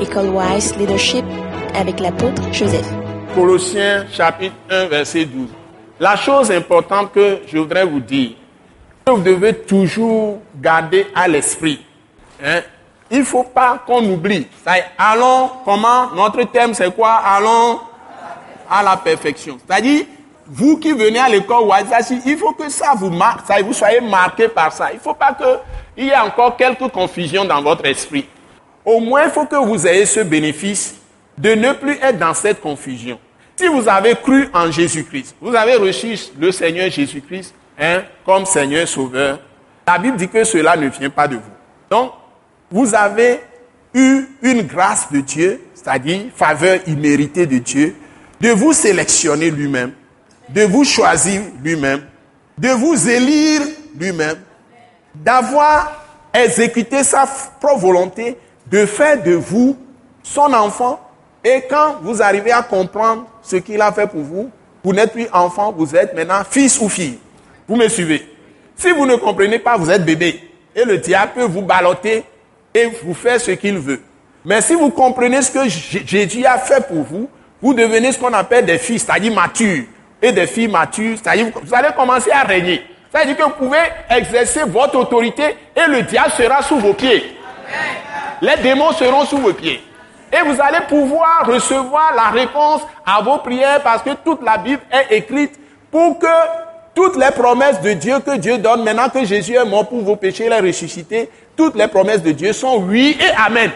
École Wise Leadership avec l'apôtre Joseph. Colossiens chapitre 1 verset 12. La chose importante que je voudrais vous dire, que vous devez toujours garder à l'esprit. Hein? Il ne faut pas qu'on oublie. Allons, comment? Notre thème c'est quoi? Allons à la perfection. C'est-à-dire, vous qui venez à l'école Wazashi, il faut que ça vous marque, vous soyez marqué par ça. Il ne faut pas qu'il y ait encore quelques confusions dans votre esprit. Au moins, il faut que vous ayez ce bénéfice de ne plus être dans cette confusion. Si vous avez cru en Jésus-Christ, vous avez reçu le Seigneur Jésus-Christ hein, comme Seigneur Sauveur, la Bible dit que cela ne vient pas de vous. Donc, vous avez eu une grâce de Dieu, c'est-à-dire faveur imméritée de Dieu, de vous sélectionner lui-même, de vous choisir lui-même, de vous élire lui-même, d'avoir exécuté sa propre volonté, de faire de vous son enfant. Et quand vous arrivez à comprendre ce qu'il a fait pour vous, vous n'êtes plus enfant, vous êtes maintenant fils ou fille. Vous me suivez Si vous ne comprenez pas, vous êtes bébé. Et le diable peut vous balloter et vous faire ce qu'il veut. Mais si vous comprenez ce que Jésus a fait pour vous, vous devenez ce qu'on appelle des fils, c'est-à-dire matures, et des filles matures, c'est-à-dire vous allez commencer à régner. C'est-à-dire que vous pouvez exercer votre autorité et le diable sera sous vos pieds. Les démons seront sous vos pieds. Et vous allez pouvoir recevoir la réponse à vos prières parce que toute la Bible est écrite pour que toutes les promesses de Dieu que Dieu donne, maintenant que Jésus est mort pour vos péchés, il est ressuscité, toutes les promesses de Dieu sont oui et amen.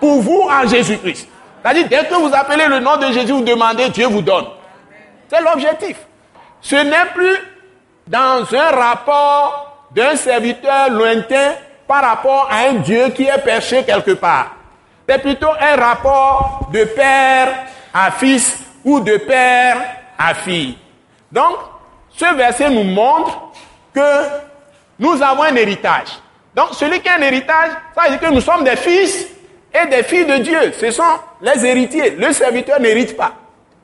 Pour vous en Jésus-Christ. C'est-à-dire, dès que vous appelez le nom de Jésus, vous demandez, Dieu vous donne. C'est l'objectif. Ce n'est plus dans un rapport d'un serviteur lointain par rapport à un Dieu qui est perché quelque part. C'est plutôt un rapport de père à fils ou de père à fille. Donc, ce verset nous montre que nous avons un héritage. Donc, celui qui a un héritage, ça veut dire que nous sommes des fils et des filles de Dieu. Ce sont les héritiers. Le serviteur n'hérite pas.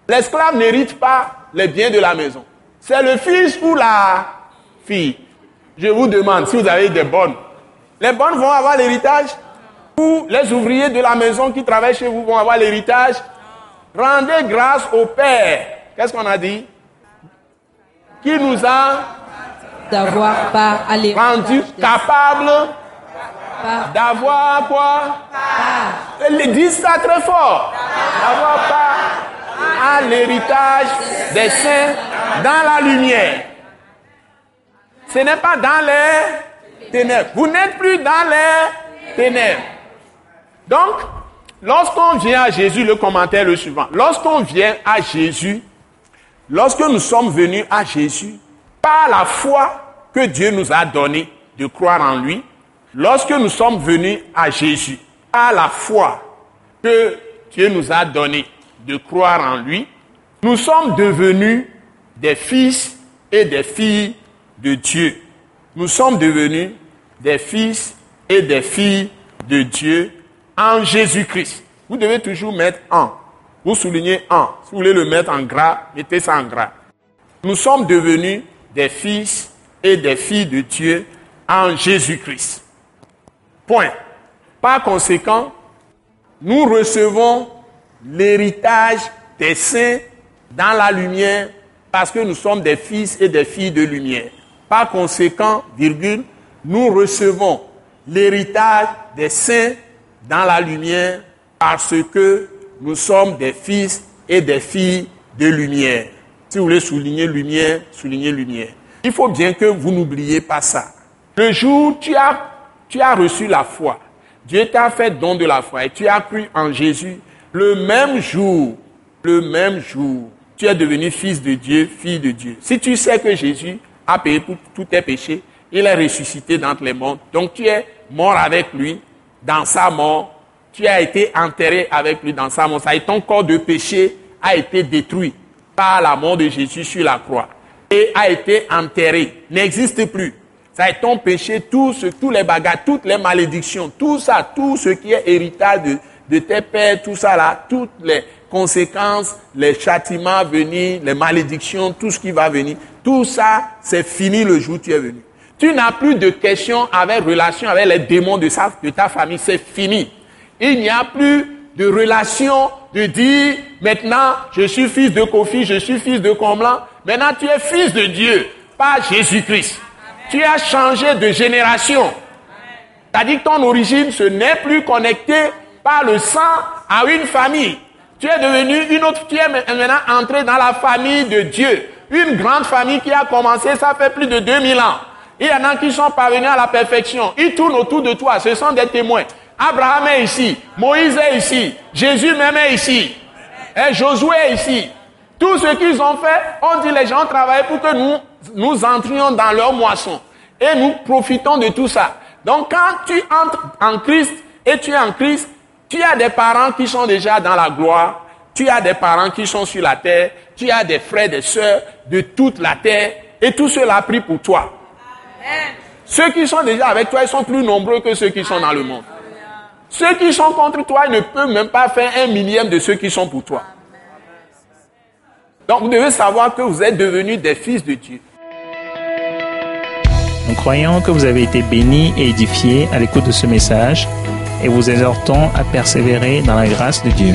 L'esclave n'hérite pas les biens de la maison. C'est le fils ou la fille. Je vous demande si vous avez des bonnes. Les bonnes vont avoir l'héritage ou les ouvriers de la maison qui travaillent chez vous vont avoir l'héritage. Rendez grâce au Père. Qu'est-ce qu'on a dit? Qui nous a d'avoir pas rendu capable d'avoir quoi? Ils disent ça très fort. D'avoir pas à l'héritage des saints dans la lumière. Ce n'est pas dans les Vous n'êtes plus dans les ténèbres. Donc, lorsqu'on vient à Jésus, le commentaire est le suivant. Lorsqu'on vient à Jésus, lorsque nous sommes venus à Jésus, par la foi que Dieu nous a donnée de croire en lui, lorsque nous sommes venus à Jésus, par la foi que Dieu nous a donnée de croire en lui, nous sommes devenus des fils et des filles de Dieu. Nous sommes devenus des fils et des filles de Dieu en Jésus-Christ. Vous devez toujours mettre en. Vous soulignez en. Si vous voulez le mettre en gras, mettez ça en gras. Nous sommes devenus des fils et des filles de Dieu en Jésus-Christ. Point. Par conséquent, nous recevons l'héritage des saints dans la lumière parce que nous sommes des fils et des filles de lumière. Par conséquent, virgule, nous recevons l'héritage des saints dans la lumière parce que nous sommes des fils et des filles de lumière. Si vous voulez souligner lumière, soulignez lumière. Il faut bien que vous n'oubliez pas ça. Le jour où tu as, tu as reçu la foi, Dieu t'a fait don de la foi et tu as cru en Jésus, le même jour, le même jour, tu es devenu fils de Dieu, fille de Dieu. Si tu sais que Jésus a payé pour tous tes péchés, il est ressuscité d'entre les morts, donc tu es mort avec lui dans sa mort, tu as été enterré avec lui dans sa mort. Ça et ton corps de péché a été détruit par la mort de Jésus sur la croix et a été enterré, n'existe plus. Ça est ton péché, tout tous les bagages, toutes les malédictions, tout ça, tout ce qui est héritage de, de tes pères, tout ça là, toutes les conséquences, les châtiments à venir, les malédictions, tout ce qui va venir, tout ça, c'est fini le jour où tu es venu. Tu n'as plus de questions avec relation avec les démons de, sa, de ta famille, c'est fini. Il n'y a plus de relation, de dire, maintenant, je suis fils de Kofi, je suis fils de Comblan. Maintenant, tu es fils de Dieu, pas Jésus-Christ. Tu as changé de génération. C'est-à-dire que ton origine, ce n'est plus connecté par le sang à une famille. Tu es devenu une autre, tu es maintenant entré dans la famille de Dieu. Une grande famille qui a commencé, ça fait plus de 2000 ans. Il y en a qui sont parvenus à la perfection. Ils tournent autour de toi. Ce sont des témoins. Abraham est ici. Moïse est ici. Jésus même est ici. Et Josué est ici. Tout ce qu'ils ont fait, on dit les gens travaillent pour que nous, nous entrions dans leur moisson. Et nous profitons de tout ça. Donc quand tu entres en Christ et tu es en Christ, tu as des parents qui sont déjà dans la gloire. Tu as des parents qui sont sur la terre. Tu as des frères, des sœurs de toute la terre. Et tout cela pris pour toi. Ceux qui sont déjà avec toi, ils sont plus nombreux que ceux qui sont dans le monde. Ceux qui sont contre toi, ils ne peuvent même pas faire un millième de ceux qui sont pour toi. Donc vous devez savoir que vous êtes devenus des fils de Dieu. Nous croyons que vous avez été bénis et édifiés à l'écoute de ce message et vous exhortons à persévérer dans la grâce de Dieu.